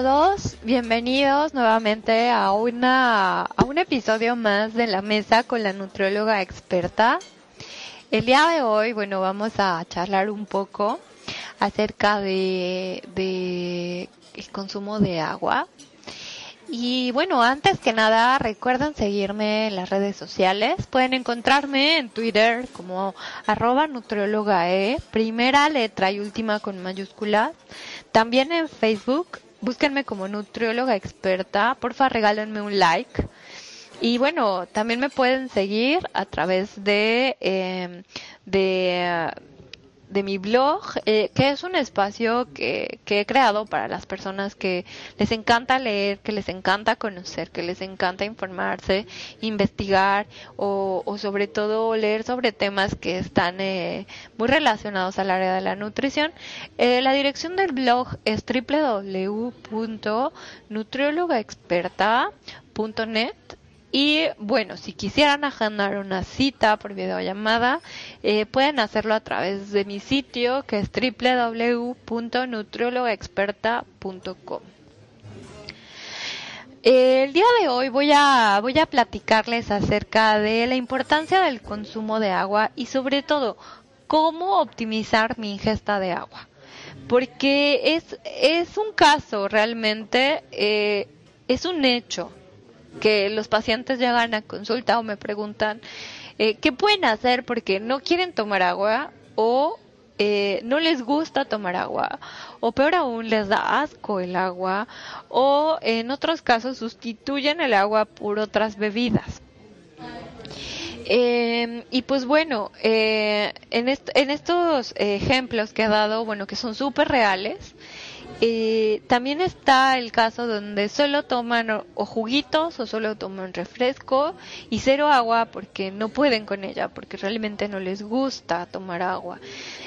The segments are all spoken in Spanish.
Todos, bienvenidos nuevamente a una a un episodio más de la mesa con la nutrióloga experta. El día de hoy, bueno, vamos a charlar un poco acerca de, el consumo de agua. Y bueno, antes que nada, recuerden seguirme en las redes sociales. Pueden encontrarme en Twitter como arroba nutriólogae, primera letra y última con mayúsculas. También en Facebook, búsquenme como nutrióloga experta. Porfa, regálenme un like. Y bueno, también me pueden seguir a través de, eh, de de mi blog, eh, que es un espacio que, que he creado para las personas que les encanta leer, que les encanta conocer, que les encanta informarse, investigar o, o sobre todo leer sobre temas que están eh, muy relacionados al área de la nutrición. Eh, la dirección del blog es www.nutriólogaexperta.net y bueno, si quisieran agendar una cita por videollamada, eh, pueden hacerlo a través de mi sitio que es www.nutriologaexperta.com. El día de hoy voy a, voy a platicarles acerca de la importancia del consumo de agua y sobre todo cómo optimizar mi ingesta de agua. Porque es, es un caso realmente, eh, es un hecho que los pacientes llegan a consulta o me preguntan eh, qué pueden hacer porque no quieren tomar agua o eh, no les gusta tomar agua o peor aún les da asco el agua o en otros casos sustituyen el agua por otras bebidas. Eh, y pues bueno, en, en estos ejemplos que he dado, bueno, que son súper reales, eh, también está el caso donde solo toman o, juguitos o solo toman refresco y cero agua porque no pueden con ella, porque realmente no les gusta tomar agua.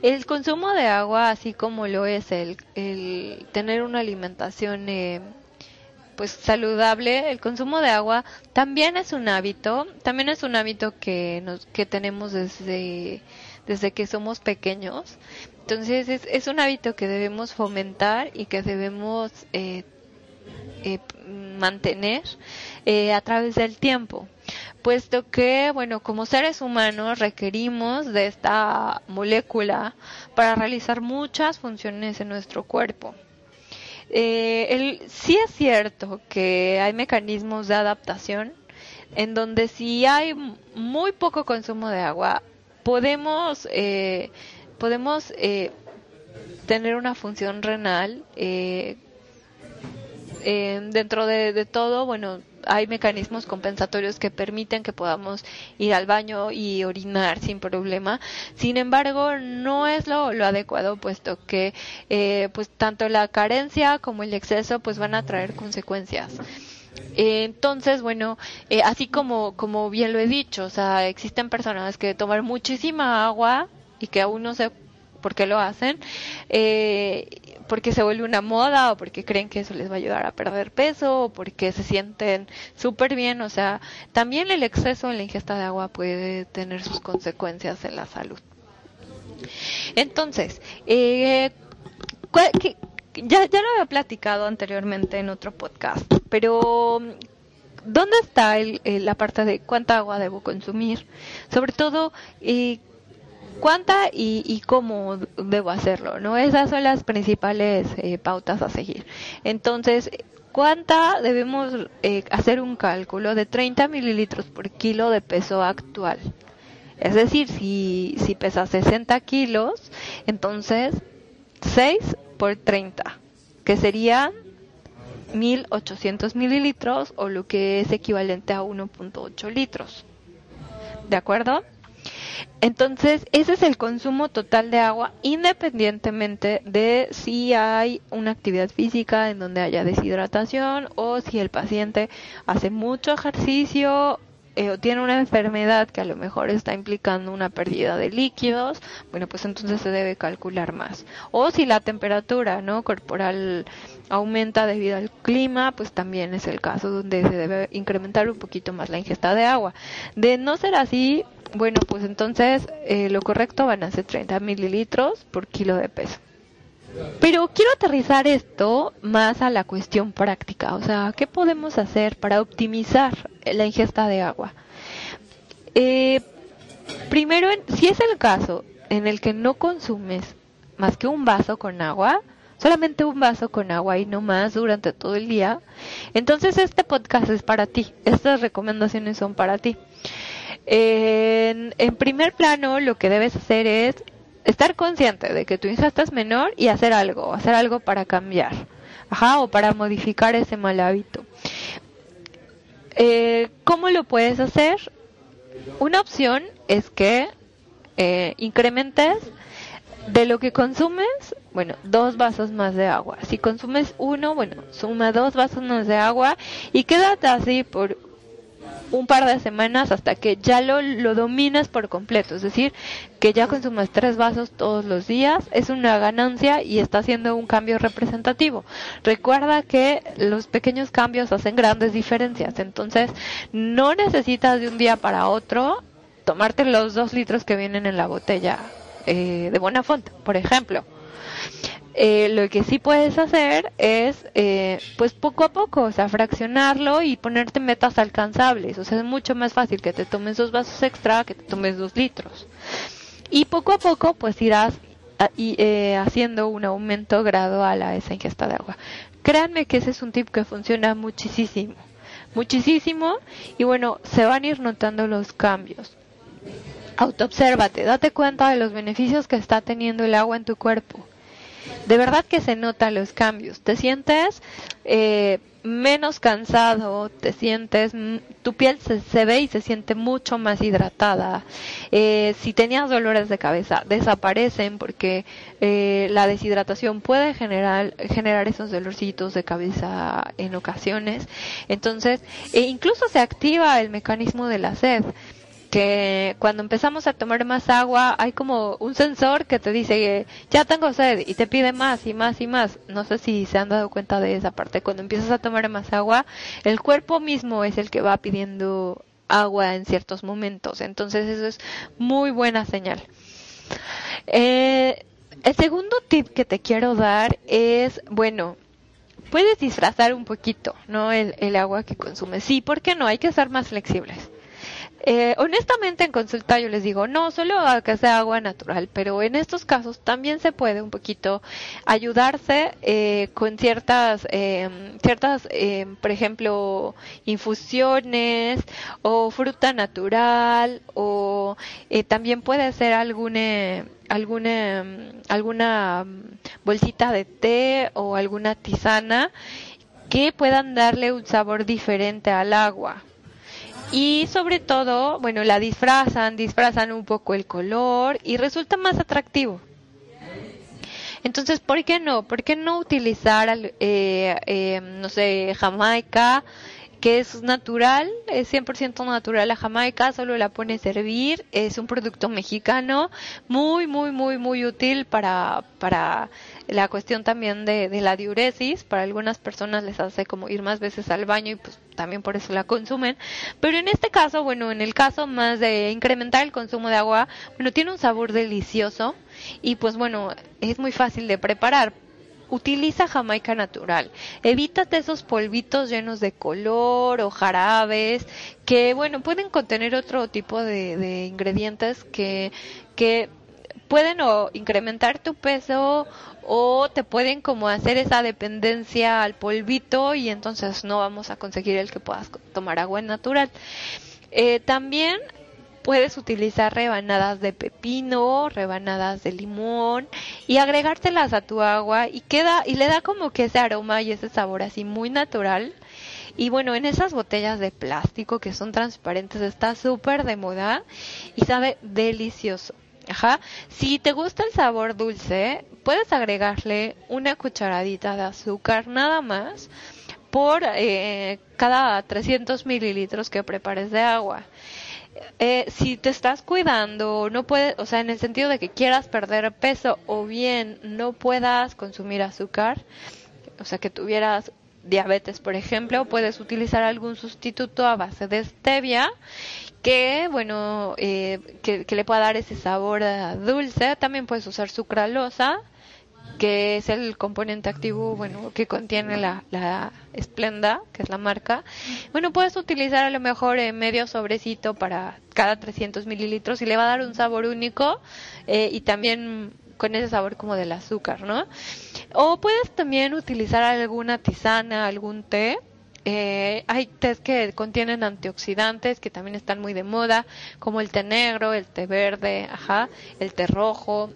El consumo de agua, así como lo es el, el tener una alimentación eh, pues saludable, el consumo de agua también es un hábito, también es un hábito que nos, que tenemos desde desde que somos pequeños entonces es, es un hábito que debemos fomentar y que debemos eh, eh, mantener eh, a través del tiempo, puesto que, bueno, como seres humanos requerimos de esta molécula para realizar muchas funciones en nuestro cuerpo. el, sí es cierto que hay mecanismos de adaptación en donde si hay muy poco consumo de agua, podemos eh, podemos eh, tener una función renal eh, dentro de, todo, bueno, hay mecanismos compensatorios que permiten que podamos ir al baño y orinar sin problema. Sin embargo, no es lo, adecuado, puesto que eh, pues tanto la carencia como el exceso pues van a traer consecuencias. entonces, bueno, así como, como bien lo he dicho, o sea, existen personas que toman muchísima agua y que aún no sé por qué lo hacen, eh, porque se vuelve una moda o porque creen que eso les va a ayudar a perder peso o porque se sienten súper bien, o sea, también el exceso en la ingesta de agua puede tener sus consecuencias en la salud. Entonces, eh, ya, ya lo había platicado anteriormente en otro podcast, pero ¿dónde está la parte de cuánta agua debo consumir? Sobre todo, eh, cuánta y, cómo debo hacerlo, ¿no? Esas son las principales eh, pautas a seguir. Entonces, ¿cuánta debemos eh, hacer un cálculo de 30 mililitros por kilo de peso actual? Es decir, si, si pesa 60 kilos, entonces 6 por 30, que serían 1800 mililitros o lo que es equivalente a 1.8 litros. ¿De acuerdo? Entonces, ese es el consumo total de agua independientemente de si hay una actividad física en donde haya deshidratación o si el paciente hace mucho ejercicio eh, o tiene una enfermedad que a lo mejor está implicando una pérdida de líquidos, bueno, pues entonces se debe calcular más. O si la temperatura no corporal aumenta debido al clima, pues también es el caso donde se debe incrementar un poquito más la ingesta de agua. De no ser así, bueno, pues entonces eh, lo correcto van a ser 30 mililitros por kilo de peso. Pero quiero aterrizar esto más a la cuestión práctica, o sea, ¿qué podemos hacer para optimizar la ingesta de agua? Eh, primero, si es el caso en el que no consumes más que un vaso con agua, solamente un vaso con agua y no más durante todo el día, entonces este podcast es para ti, estas recomendaciones son para ti. En, en primer plano, lo que debes hacer es estar consciente de que tu ingesta es menor y hacer algo, hacer algo para cambiar, ajá, o para modificar ese mal hábito. Eh, ¿Cómo lo puedes hacer? Una opción es que eh, incrementes de lo que consumes, bueno, dos vasos más de agua. Si consumes uno, bueno, suma dos vasos más de agua y quédate así por un par de semanas hasta que ya lo, lo dominas por completo. Es decir, que ya consumas tres vasos todos los días es una ganancia y está haciendo un cambio representativo. Recuerda que los pequeños cambios hacen grandes diferencias. Entonces, no necesitas de un día para otro tomarte los dos litros que vienen en la botella eh, de buena fuente, por ejemplo. Eh, lo que sí puedes hacer es, eh, pues poco a poco, o sea, fraccionarlo y ponerte metas alcanzables. O sea, es mucho más fácil que te tomes dos vasos extra que te tomes dos litros. Y poco a poco, pues irás y, eh, haciendo un aumento gradual a esa ingesta de agua. Créanme que ese es un tip que funciona muchísimo, muchísimo. Y bueno, se van a ir notando los cambios. Autoobsérvate, date cuenta de los beneficios que está teniendo el agua en tu cuerpo de verdad que se notan los cambios. Te sientes eh, menos cansado, te sientes, tu piel se, ve y se siente mucho más hidratada. Eh, si tenías dolores de cabeza, desaparecen porque eh, la deshidratación puede generar, generar esos dolorcitos de cabeza en ocasiones. Entonces, e incluso se activa el mecanismo de la sed que cuando empezamos a tomar más agua hay como un sensor que te dice ya tengo sed y te pide más y más y más. No sé si se han dado cuenta de esa parte. Cuando empiezas a tomar más agua, el cuerpo mismo es el que va pidiendo agua en ciertos momentos. Entonces eso es muy buena señal. Eh, el segundo tip que te quiero dar es, bueno, puedes disfrazar un poquito, ¿no? El, el agua que consumes. Sí, ¿por qué no? Hay que ser más flexibles. Eh, honestamente en consulta yo les digo, no, solo que sea agua natural, pero en estos casos también se puede un poquito ayudarse eh, con ciertas, eh, ciertas, eh, por ejemplo, infusiones o fruta natural o eh, también puede ser alguna alguna bolsita de té o alguna tisana que puedan darle un sabor diferente al agua y sobre todo, bueno, la disfrazan, disfrazan un poco el color y resulta más atractivo. Entonces, ¿por qué no? ¿Por qué no utilizar, eh, eh, no sé, Jamaica, que es natural, es 100% natural la Jamaica, solo la pone a servir, es un producto mexicano, muy, muy, muy, muy útil para, para la cuestión también de, la diuresis, para algunas personas les hace como ir más veces al baño y pues también por eso la consumen, pero en este caso, bueno, en el caso más de incrementar el consumo de agua, bueno, tiene un sabor delicioso y pues bueno, es muy fácil de preparar. Utiliza jamaica natural. Evítate esos polvitos llenos de color o jarabes que, bueno, pueden contener otro tipo de, de ingredientes que, que pueden o incrementar tu peso o te pueden como hacer esa dependencia al polvito y entonces no vamos a conseguir el que puedas tomar agua natural. Eh, también puedes utilizar rebanadas de pepino, rebanadas de limón y agregártelas a tu agua y queda y le da como que ese aroma y ese sabor así muy natural. Y bueno, en esas botellas de plástico que son transparentes está súper de moda y sabe delicioso. Ajá. Si te gusta el sabor dulce, puedes agregarle una cucharadita de azúcar nada más por eh, cada 300 mililitros que prepares de agua. Eh, si te estás cuidando, no puedes, o sea, en el sentido de que quieras perder peso o bien no puedas consumir azúcar, o sea, que tuvieras diabetes, por ejemplo, puedes utilizar algún sustituto a base de stevia que bueno eh, que, le pueda dar ese sabor dulce también puedes usar sucralosa que es el componente activo, bueno, que contiene la, la Splenda, que es la marca. Bueno, puedes utilizar a lo mejor eh, medio sobrecito para cada 300 mililitros y le va a dar un sabor único eh, y también con ese sabor como del azúcar, ¿no? O puedes también utilizar alguna tisana, algún té. Eh, hay tés que contienen antioxidantes que también están muy de moda, como el té negro, el té verde, ajá, el té rojo,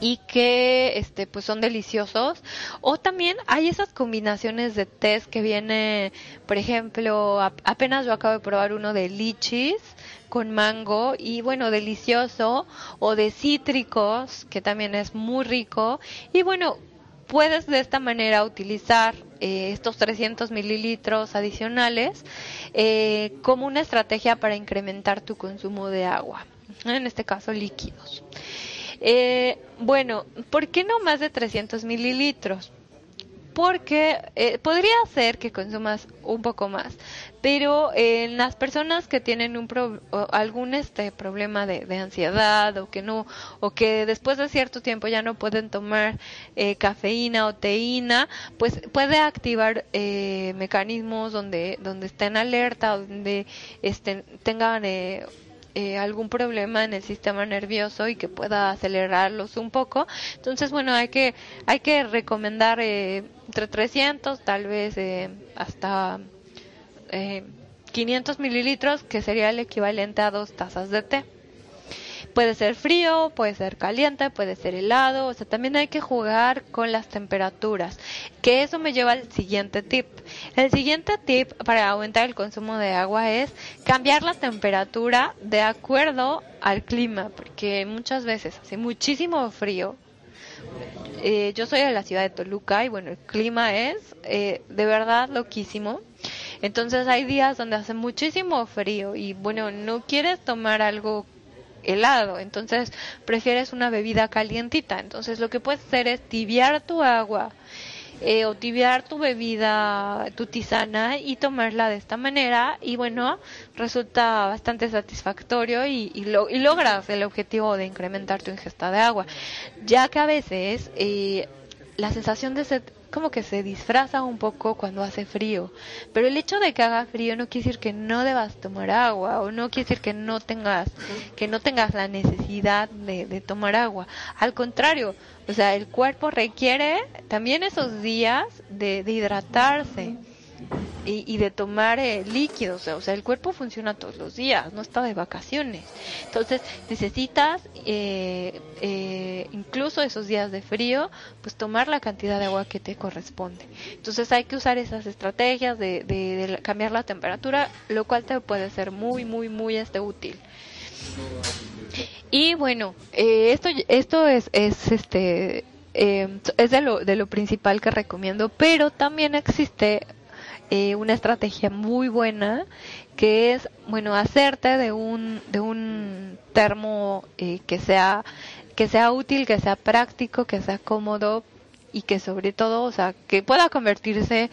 y que este pues son deliciosos. O también hay esas combinaciones de tés que viene por ejemplo apenas yo acabo de probar uno de lichis con mango y bueno delicioso o de cítricos que también es muy rico. Y bueno puedes de esta manera utilizar eh, estos 300 mililitros adicionales eh, como una estrategia para incrementar tu consumo de agua en este caso líquidos eh, bueno, ¿por qué no más de 300 mililitros? Porque eh, podría ser que consumas un poco más, pero en las personas que tienen un algún este problema de, ansiedad o que no o que después de cierto tiempo ya no pueden tomar eh, cafeína o teína, pues puede activar eh, mecanismos donde donde estén alerta, donde estén tengan eh, eh, algún problema en el sistema nervioso y que pueda acelerarlos un poco. Entonces, bueno, hay que, hay que recomendar eh, entre 300, tal vez eh, hasta 500 mililitros, que sería el equivalente a dos tazas de té. Puede ser frío, puede ser caliente, puede ser helado, o sea, también hay que jugar con las temperaturas, que eso me lleva al siguiente tip. El siguiente tip para aumentar el consumo de agua es cambiar la temperatura de acuerdo al clima, porque muchas veces hace muchísimo frío. Eh, yo soy de la ciudad de Toluca y bueno, el clima es eh, de verdad loquísimo. Entonces hay días donde hace muchísimo frío y bueno, no quieres tomar algo helado, entonces prefieres una bebida calientita. Entonces lo que puedes hacer es tibiar tu agua eh, o tibiar tu bebida, tu tisana y tomarla de esta manera. Y bueno, resulta bastante satisfactorio y, y, y logras el objetivo de incrementar tu ingesta de agua, ya que a veces eh, la sensación de sed como que se disfraza un poco cuando hace frío. Pero el hecho de que haga frío no quiere decir que no debas tomar agua o no quiere decir que no tengas que no tengas la necesidad de, de tomar agua. Al contrario, o sea, el cuerpo requiere también esos días de, de hidratarse y, de tomar eh, líquidos, o sea, el cuerpo funciona todos los días, no está de vacaciones. Entonces necesitas, eh, eh, incluso esos días de frío, pues tomar la cantidad de agua que te corresponde. Entonces hay que usar esas estrategias de, de, cambiar la temperatura, lo cual te puede ser muy, muy, muy este, útil. Y bueno, esto, esto es, es este... es de lo, de lo principal que recomiendo, pero también existe eh, una estrategia muy buena que es, bueno, hacerte de un, de un termo eh, que sea, que sea útil, que sea práctico, que sea cómodo y que sobre todo, o sea, que pueda convertirse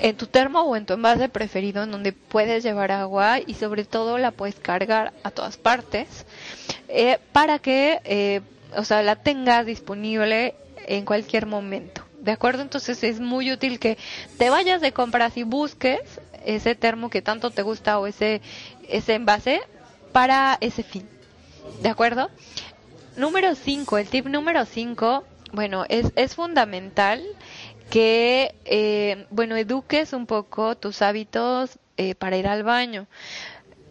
en tu termo o en tu envase preferido en donde puedes llevar agua y sobre todo la puedes cargar a todas partes eh, para que, o sea, la tengas disponible en cualquier momento. ¿De acuerdo? Entonces es muy útil que te vayas de compras y busques ese termo que tanto te gusta o ese, ese envase para ese fin. ¿De acuerdo? Número 5, el tip número 5, bueno, es, es fundamental que, eh, bueno, eduques un poco tus hábitos eh, para ir al baño.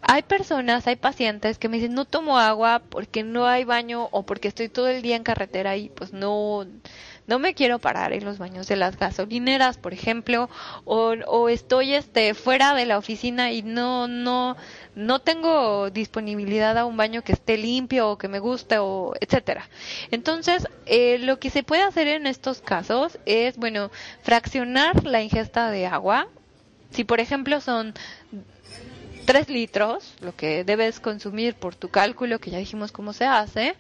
Hay personas, hay pacientes que me dicen no tomo agua porque no hay baño o porque estoy todo el día en carretera y pues no, no me quiero parar en los baños de las gasolineras, por ejemplo, o, o estoy este fuera de la oficina y no no no tengo disponibilidad a un baño que esté limpio o que me guste o etcétera. Entonces, eh, lo que se puede hacer en estos casos es, bueno, fraccionar la ingesta de agua. Si, por ejemplo, son 3 litros, lo que debes consumir por tu cálculo, que ya dijimos cómo se hace,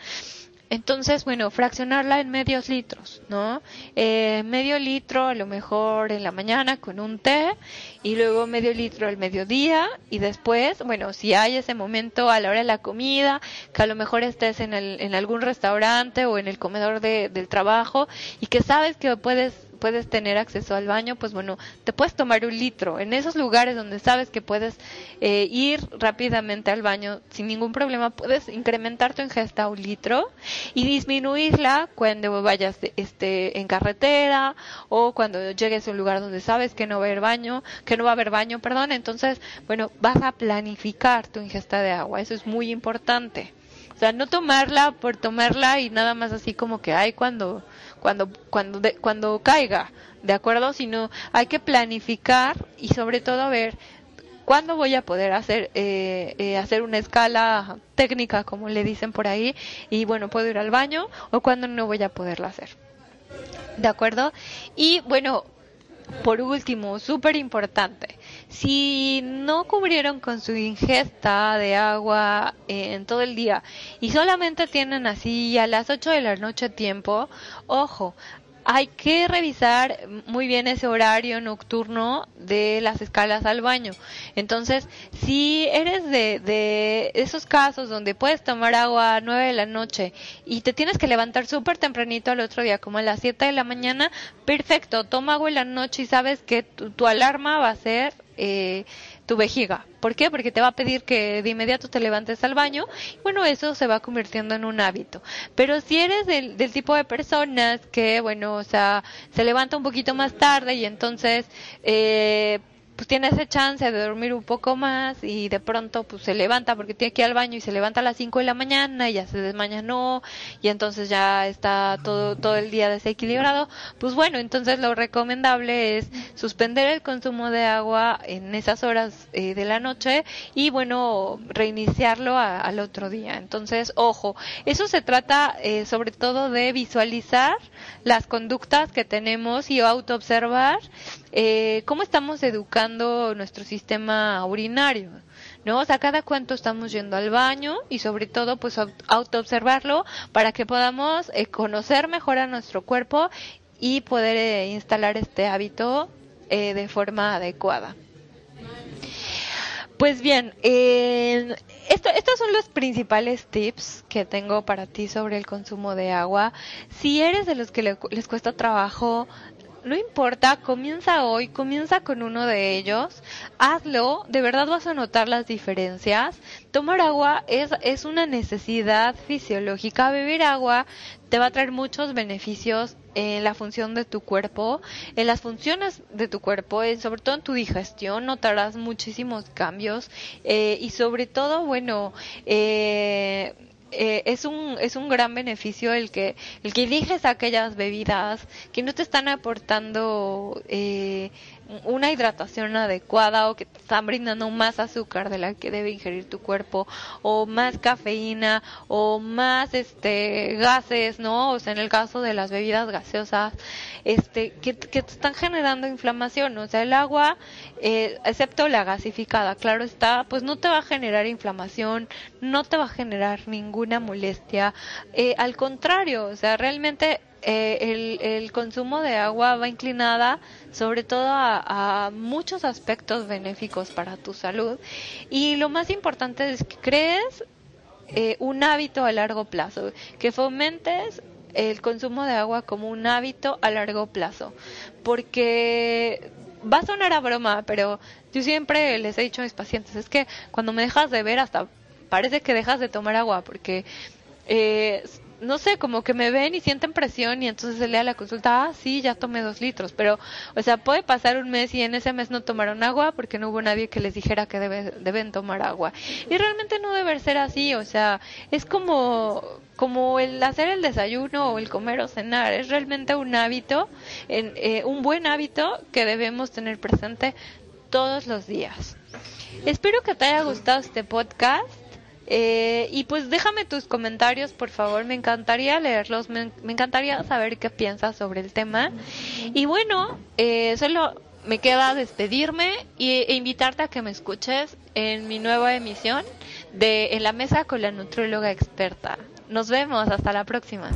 Entonces, bueno, fraccionarla en medios litros, ¿no? Eh, medio litro a lo mejor en la mañana con un té y luego medio litro al mediodía y después, bueno, si hay ese momento a la hora de la comida, que a lo mejor estés en, el, en algún restaurante o en el comedor de, del trabajo y que sabes que puedes puedes tener acceso al baño, pues bueno, te puedes tomar un litro. En esos lugares donde sabes que puedes eh, ir rápidamente al baño sin ningún problema, puedes incrementar tu ingesta a un litro y disminuirla cuando vayas este, en carretera o cuando llegues a un lugar donde sabes que no va a haber baño, que no va a haber baño, perdón. Entonces, bueno, vas a planificar tu ingesta de agua. Eso es muy importante. O sea, no tomarla por tomarla y nada más así como que hay cuando cuando cuando cuando caiga, ¿de acuerdo? Sino hay que planificar y sobre todo ver cuándo voy a poder hacer eh, eh, hacer una escala técnica como le dicen por ahí y bueno puedo ir al baño o cuándo no voy a poderla hacer de acuerdo y bueno por último súper importante si no cubrieron con su ingesta de agua eh, en todo el día y solamente tienen así a las 8 de la noche tiempo, ojo, hay que revisar muy bien ese horario nocturno de las escalas al baño. Entonces, si eres de, de esos casos donde puedes tomar agua a 9 de la noche y te tienes que levantar súper tempranito al otro día, como a las 7 de la mañana, perfecto, toma agua en la noche y sabes que tu alarma va a ser eh, tu vejiga. ¿Por qué? Porque te va a pedir que de inmediato te levantes al baño. Bueno, eso se va convirtiendo en un hábito. Pero si eres del, del tipo de personas que, bueno, o sea, se levanta un poquito más tarde y entonces, eh, pues tiene ese chance de dormir un poco más y de pronto pues se levanta porque tiene que ir al baño y se levanta a las 5 de la mañana y ya se desmañanó y entonces ya está todo, todo el día desequilibrado, pues bueno, entonces lo recomendable es suspender el consumo de agua en esas horas eh, de la noche y bueno, reiniciarlo al otro día. Entonces, ojo, eso se trata eh, sobre todo de visualizar las conductas que tenemos y autoobservar eh, cómo estamos educando nuestro sistema urinario. ¿no? O sea, cada cuánto estamos yendo al baño y sobre todo pues autoobservarlo para que podamos eh, conocer mejor a nuestro cuerpo y poder eh, instalar este hábito eh, de forma adecuada. Pues bien, esto, estos son los principales tips que tengo para ti sobre el consumo de agua. Si eres de los que les cuesta trabajo no importa, comienza hoy, comienza con uno de ellos, hazlo, de verdad vas a notar las diferencias. Tomar agua es, es una necesidad fisiológica, beber agua te va a traer muchos beneficios en la función de tu cuerpo, en las funciones de tu cuerpo, sobre todo en tu digestión, notarás muchísimos cambios eh, y sobre todo, bueno, eh, eh, es un es un gran beneficio el que el que eliges aquellas bebidas que no te están aportando eh, una hidratación adecuada o que te están brindando más azúcar de la que debe ingerir tu cuerpo o más cafeína o más este gases, ¿no? O sea, en el caso de las bebidas gaseosas, este que, te están generando inflamación, o sea, el agua eh, excepto la gasificada, claro está, pues no te va a generar inflamación, no te va a generar ninguna molestia, eh, al contrario, o sea, realmente eh, el, consumo de agua va inclinada sobre todo a, muchos aspectos benéficos para tu salud. Y lo más importante es que crees eh, un hábito a largo plazo, que fomentes el consumo de agua como un hábito a largo plazo, porque va a sonar a broma, pero yo siempre les he dicho a mis pacientes, es que cuando me dejas de ver hasta parece que dejas de tomar agua, porque eh, no sé, como que me ven y sienten presión y entonces se lea la consulta, ah, sí, ya tomé dos litros, pero, o sea, puede pasar un mes y en ese mes no tomaron agua porque no hubo nadie que les dijera que deben tomar agua. Y realmente no debe ser así, o sea, es como, como el hacer el desayuno o el comer o cenar, es realmente un hábito, en, eh, un buen hábito que debemos tener presente todos los días. Espero que te haya gustado este podcast. Eh, y pues déjame tus comentarios, por favor, me encantaría leerlos, me, encantaría saber qué piensas sobre el tema. Y bueno, eh, solo me queda despedirme y, e invitarte a que me escuches en mi nueva emisión de En la mesa con la nutróloga experta. Nos vemos, hasta la próxima.